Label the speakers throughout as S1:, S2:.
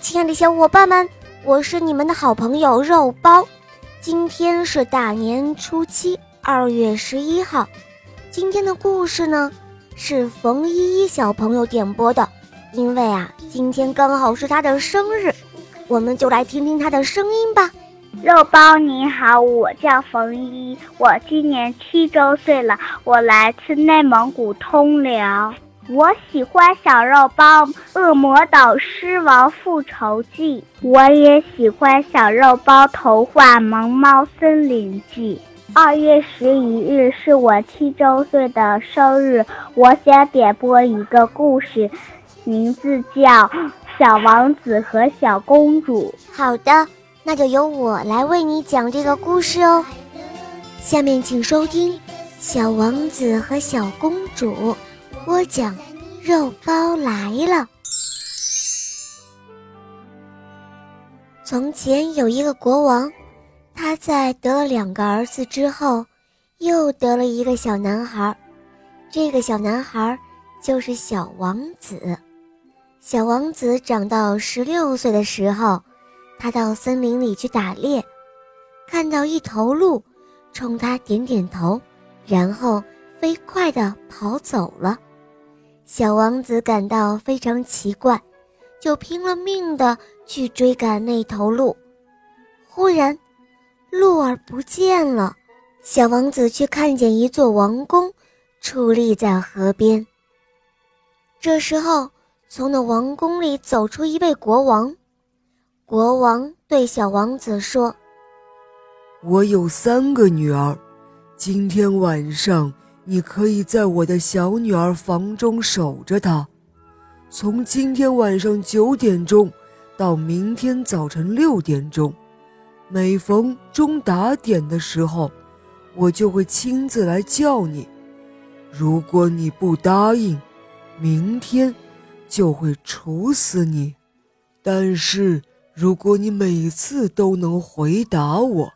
S1: 亲爱的小伙伴们，我是你们的好朋友肉包。今天是大年初七，二月十一号。今天的故事呢，是冯依依小朋友点播的，因为啊，今天刚好是她的生日，我们就来听听她的声音吧。
S2: 肉包你好，我叫冯依，我今年七周岁了，我来自内蒙古通辽。我喜欢小肉包《恶魔岛狮王复仇记》，我也喜欢小肉包童话《萌猫森林记》。二月十一日是我七周岁的生日，我想点播一个故事，名字叫《小王子和小公主》。
S1: 好的，那就由我来为你讲这个故事哦。下面请收听《小王子和小公主》。播讲，肉包来了。从前有一个国王，他在得了两个儿子之后，又得了一个小男孩。这个小男孩就是小王子。小王子长到十六岁的时候，他到森林里去打猎，看到一头鹿，冲他点点头，然后飞快地跑走了。小王子感到非常奇怪，就拼了命的去追赶那头鹿。忽然，鹿儿不见了。小王子却看见一座王宫矗立在河边。这时候，从那王宫里走出一位国王。国王对小王子说：“
S3: 我有三个女儿，今天晚上。”你可以在我的小女儿房中守着她，从今天晚上九点钟到明天早晨六点钟，每逢钟打点的时候，我就会亲自来叫你。如果你不答应，明天就会处死你。但是如果你每次都能回答我，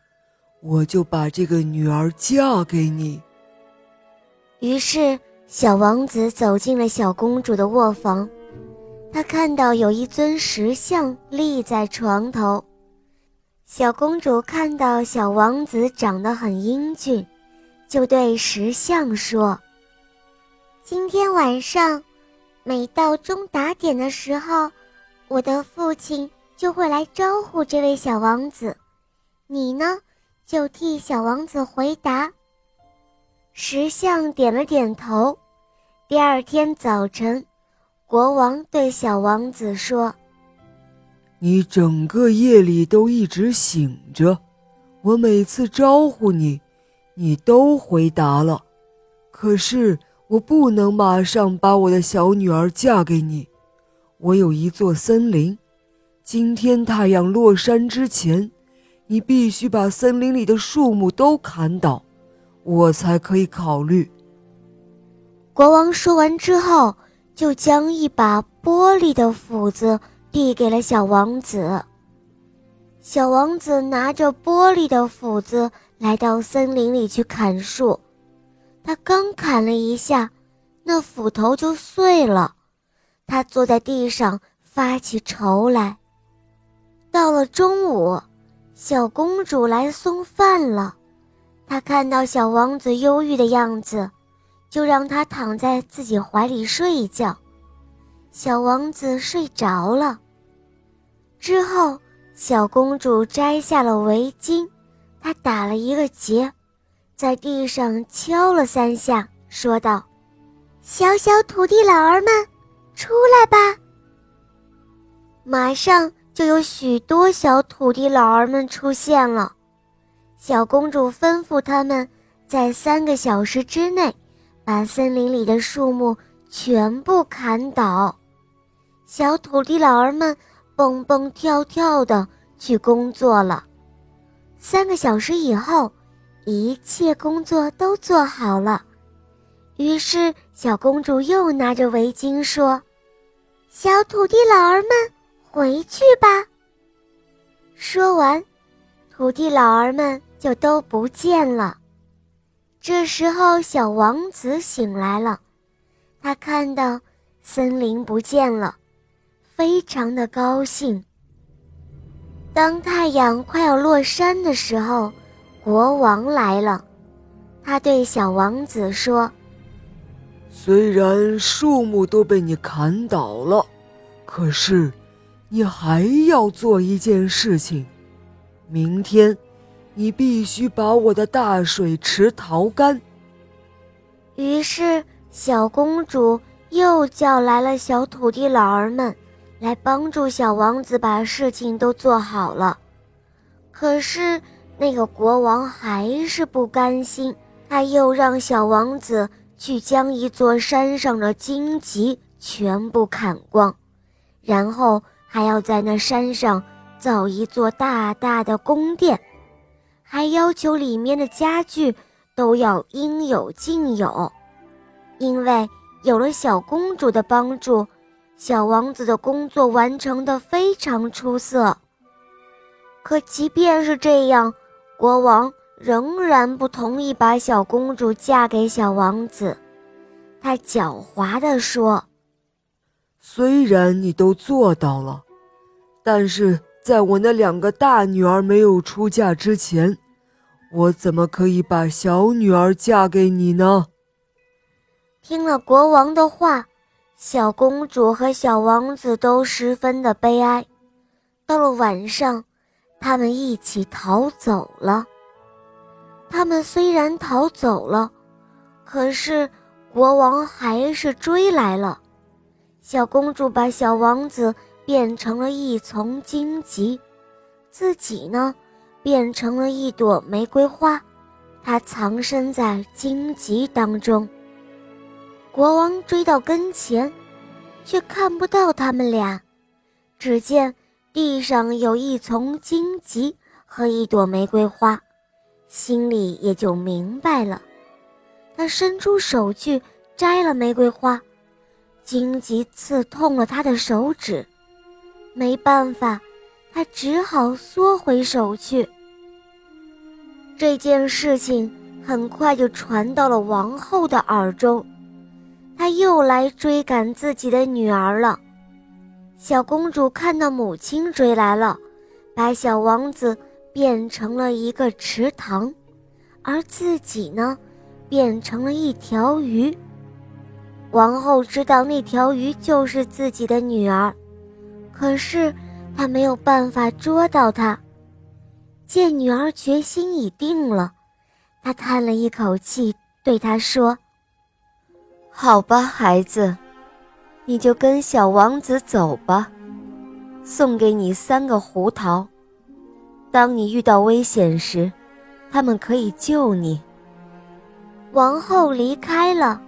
S3: 我就把这个女儿嫁给你。
S1: 于是，小王子走进了小公主的卧房。他看到有一尊石像立在床头。小公主看到小王子长得很英俊，就对石像说：“今天晚上，每到钟打点的时候，我的父亲就会来招呼这位小王子。你呢，就替小王子回答。”石像点了点头。第二天早晨，国王对小王子说：“
S3: 你整个夜里都一直醒着，我每次招呼你，你都回答了。可是我不能马上把我的小女儿嫁给你。我有一座森林，今天太阳落山之前，你必须把森林里的树木都砍倒。”我才可以考虑。
S1: 国王说完之后，就将一把玻璃的斧子递给了小王子。小王子拿着玻璃的斧子来到森林里去砍树，他刚砍了一下，那斧头就碎了。他坐在地上发起愁来。到了中午，小公主来送饭了。他看到小王子忧郁的样子，就让他躺在自己怀里睡一觉。小王子睡着了。之后，小公主摘下了围巾，她打了一个结，在地上敲了三下，说道：“小小土地老儿们，出来吧！”马上就有许多小土地老儿们出现了。小公主吩咐他们，在三个小时之内，把森林里的树木全部砍倒。小土地老儿们蹦蹦跳跳的去工作了。三个小时以后，一切工作都做好了。于是，小公主又拿着围巾说：“小土地老儿们，回去吧。”说完，土地老儿们。就都不见了。这时候，小王子醒来了，他看到森林不见了，非常的高兴。当太阳快要落山的时候，国王来了。他对小王子说：“
S3: 虽然树木都被你砍倒了，可是你还要做一件事情。明天，你必须把我的大水池淘干。”
S1: 于是，小公主又叫来了小土地老儿们。来帮助小王子把事情都做好了，可是那个国王还是不甘心，他又让小王子去将一座山上的荆棘全部砍光，然后还要在那山上造一座大大的宫殿，还要求里面的家具都要应有尽有，因为有了小公主的帮助。小王子的工作完成的非常出色。可即便是这样，国王仍然不同意把小公主嫁给小王子。他狡猾地说：“
S3: 虽然你都做到了，但是在我那两个大女儿没有出嫁之前，我怎么可以把小女儿嫁给你呢？”
S1: 听了国王的话。小公主和小王子都十分的悲哀。到了晚上，他们一起逃走了。他们虽然逃走了，可是国王还是追来了。小公主把小王子变成了一丛荆棘，自己呢，变成了一朵玫瑰花，它藏身在荆棘当中。国王追到跟前，却看不到他们俩，只见地上有一丛荆棘和一朵玫瑰花，心里也就明白了。他伸出手去摘了玫瑰花，荆棘刺痛了他的手指，没办法，他只好缩回手去。这件事情很快就传到了王后的耳中。他又来追赶自己的女儿了。小公主看到母亲追来了，把小王子变成了一个池塘，而自己呢，变成了一条鱼。王后知道那条鱼就是自己的女儿，可是他没有办法捉到她。见女儿决心已定了，他叹了一口气，对她说。好吧，孩子，你就跟小王子走吧。送给你三个胡桃，当你遇到危险时，他们可以救你。王后离开了，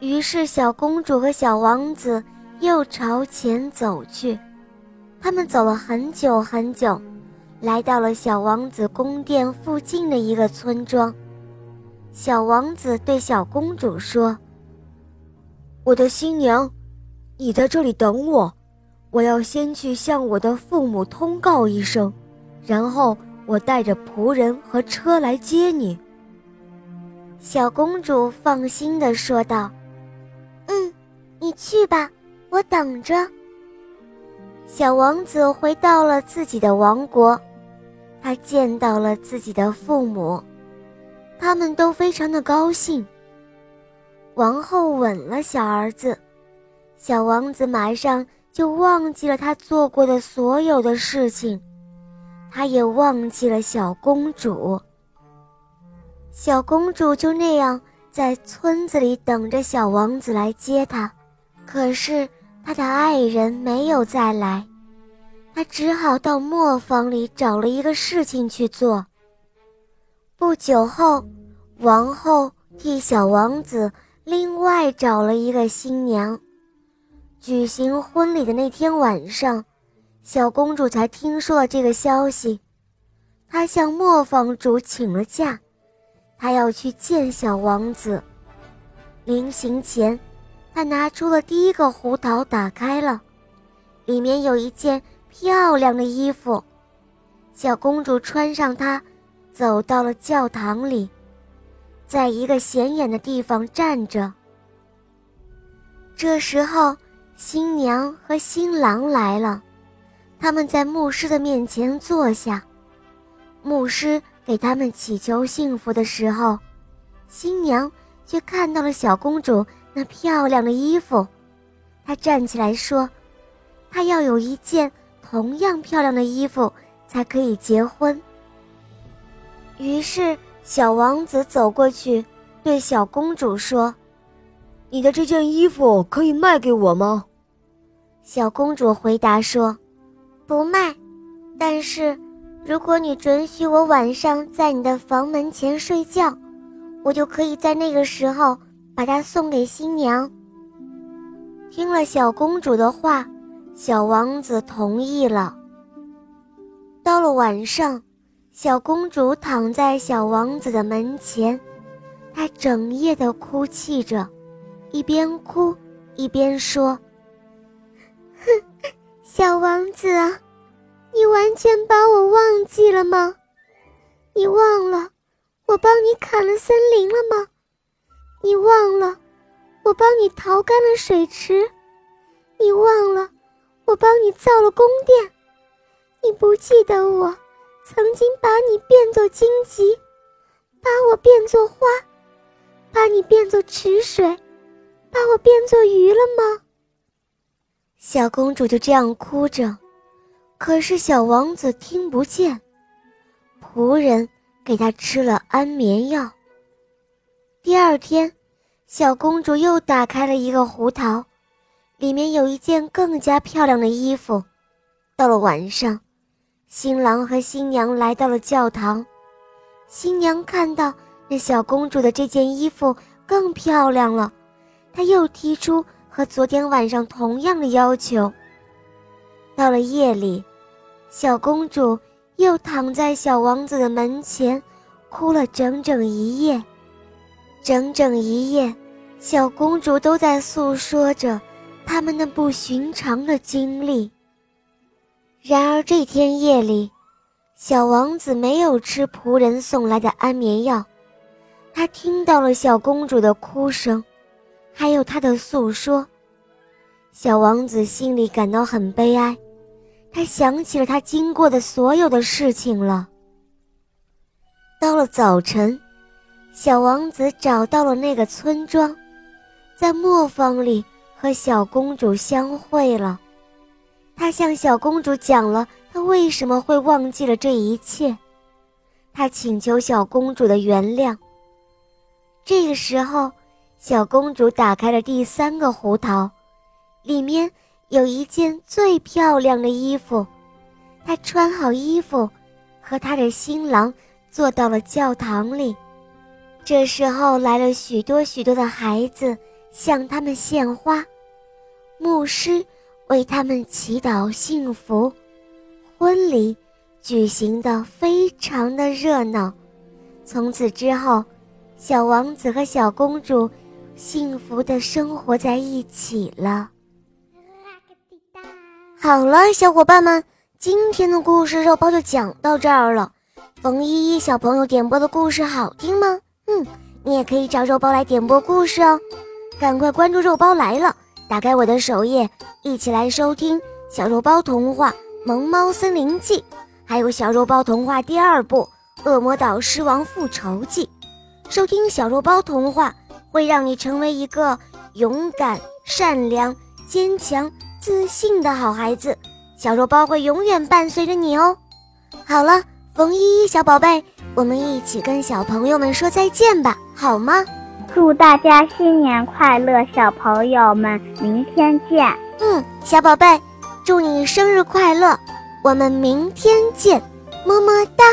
S1: 于是小公主和小王子又朝前走去。他们走了很久很久，来到了小王子宫殿附近的一个村庄。小王子对小公主说。我的新娘，你在这里等我，我要先去向我的父母通告一声，然后我带着仆人和车来接你。”小公主放心地说道。“嗯，你去吧，我等着。”小王子回到了自己的王国，他见到了自己的父母，他们都非常的高兴。王后吻了小儿子，小王子马上就忘记了他做过的所有的事情，他也忘记了小公主。小公主就那样在村子里等着小王子来接她，可是他的爱人没有再来，他只好到磨坊里找了一个事情去做。不久后，王后替小王子。另外找了一个新娘。举行婚礼的那天晚上，小公主才听说了这个消息。她向磨坊主请了假，她要去见小王子。临行前，他拿出了第一个胡桃，打开了，里面有一件漂亮的衣服。小公主穿上它，走到了教堂里。在一个显眼的地方站着。这时候，新娘和新郎来了，他们在牧师的面前坐下，牧师给他们祈求幸福的时候，新娘却看到了小公主那漂亮的衣服，她站起来说：“她要有一件同样漂亮的衣服才可以结婚。”于是，小王子走过去，对小公主说：“
S3: 你的这件衣服可以卖给我吗？”
S1: 小公主回答说：“不卖，但是如果你准许我晚上在你的房门前睡觉，我就可以在那个时候把它送给新娘。”听了小公主的话，小王子同意了。到了晚上。小公主躺在小王子的门前，她整夜的哭泣着，一边哭一边说：“哼，小王子啊，你完全把我忘记了吗？你忘了我帮你砍了森林了吗？你忘了我帮你淘干了水池？你忘了我帮你造了宫殿？你不记得我？”曾经把你变作荆棘，把我变作花，把你变作池水，把我变作鱼了吗？小公主就这样哭着，可是小王子听不见。仆人给她吃了安眠药。第二天，小公主又打开了一个胡桃，里面有一件更加漂亮的衣服。到了晚上。新郎和新娘来到了教堂，新娘看到那小公主的这件衣服更漂亮了，她又提出和昨天晚上同样的要求。到了夜里，小公主又躺在小王子的门前，哭了整整一夜。整整一夜，小公主都在诉说着他们那不寻常的经历。然而这天夜里，小王子没有吃仆人送来的安眠药，他听到了小公主的哭声，还有她的诉说。小王子心里感到很悲哀，他想起了他经过的所有的事情了。到了早晨，小王子找到了那个村庄，在磨坊里和小公主相会了。他向小公主讲了他为什么会忘记了这一切，他请求小公主的原谅。这个时候，小公主打开了第三个胡桃，里面有一件最漂亮的衣服。她穿好衣服，和她的新郎坐到了教堂里。这时候来了许多许多的孩子，向他们献花。牧师。为他们祈祷幸福，婚礼举行的非常的热闹。从此之后，小王子和小公主幸福的生活在一起了。好了，小伙伴们，今天的故事肉包就讲到这儿了。冯依依小朋友点播的故事好听吗？嗯，你也可以找肉包来点播故事哦。赶快关注肉包来了。打开我的首页，一起来收听《小肉包童话·萌猫森林记》，还有《小肉包童话》第二部《恶魔岛狮王复仇记》。收听小肉包童话会让你成为一个勇敢、善良、坚强、自信的好孩子。小肉包会永远伴随着你哦。好了，冯依依小宝贝，我们一起跟小朋友们说再见吧，好吗？
S2: 祝大家新年快乐，小朋友们，明天见。
S1: 嗯，小宝贝，祝你生日快乐，我们明天见，么么哒。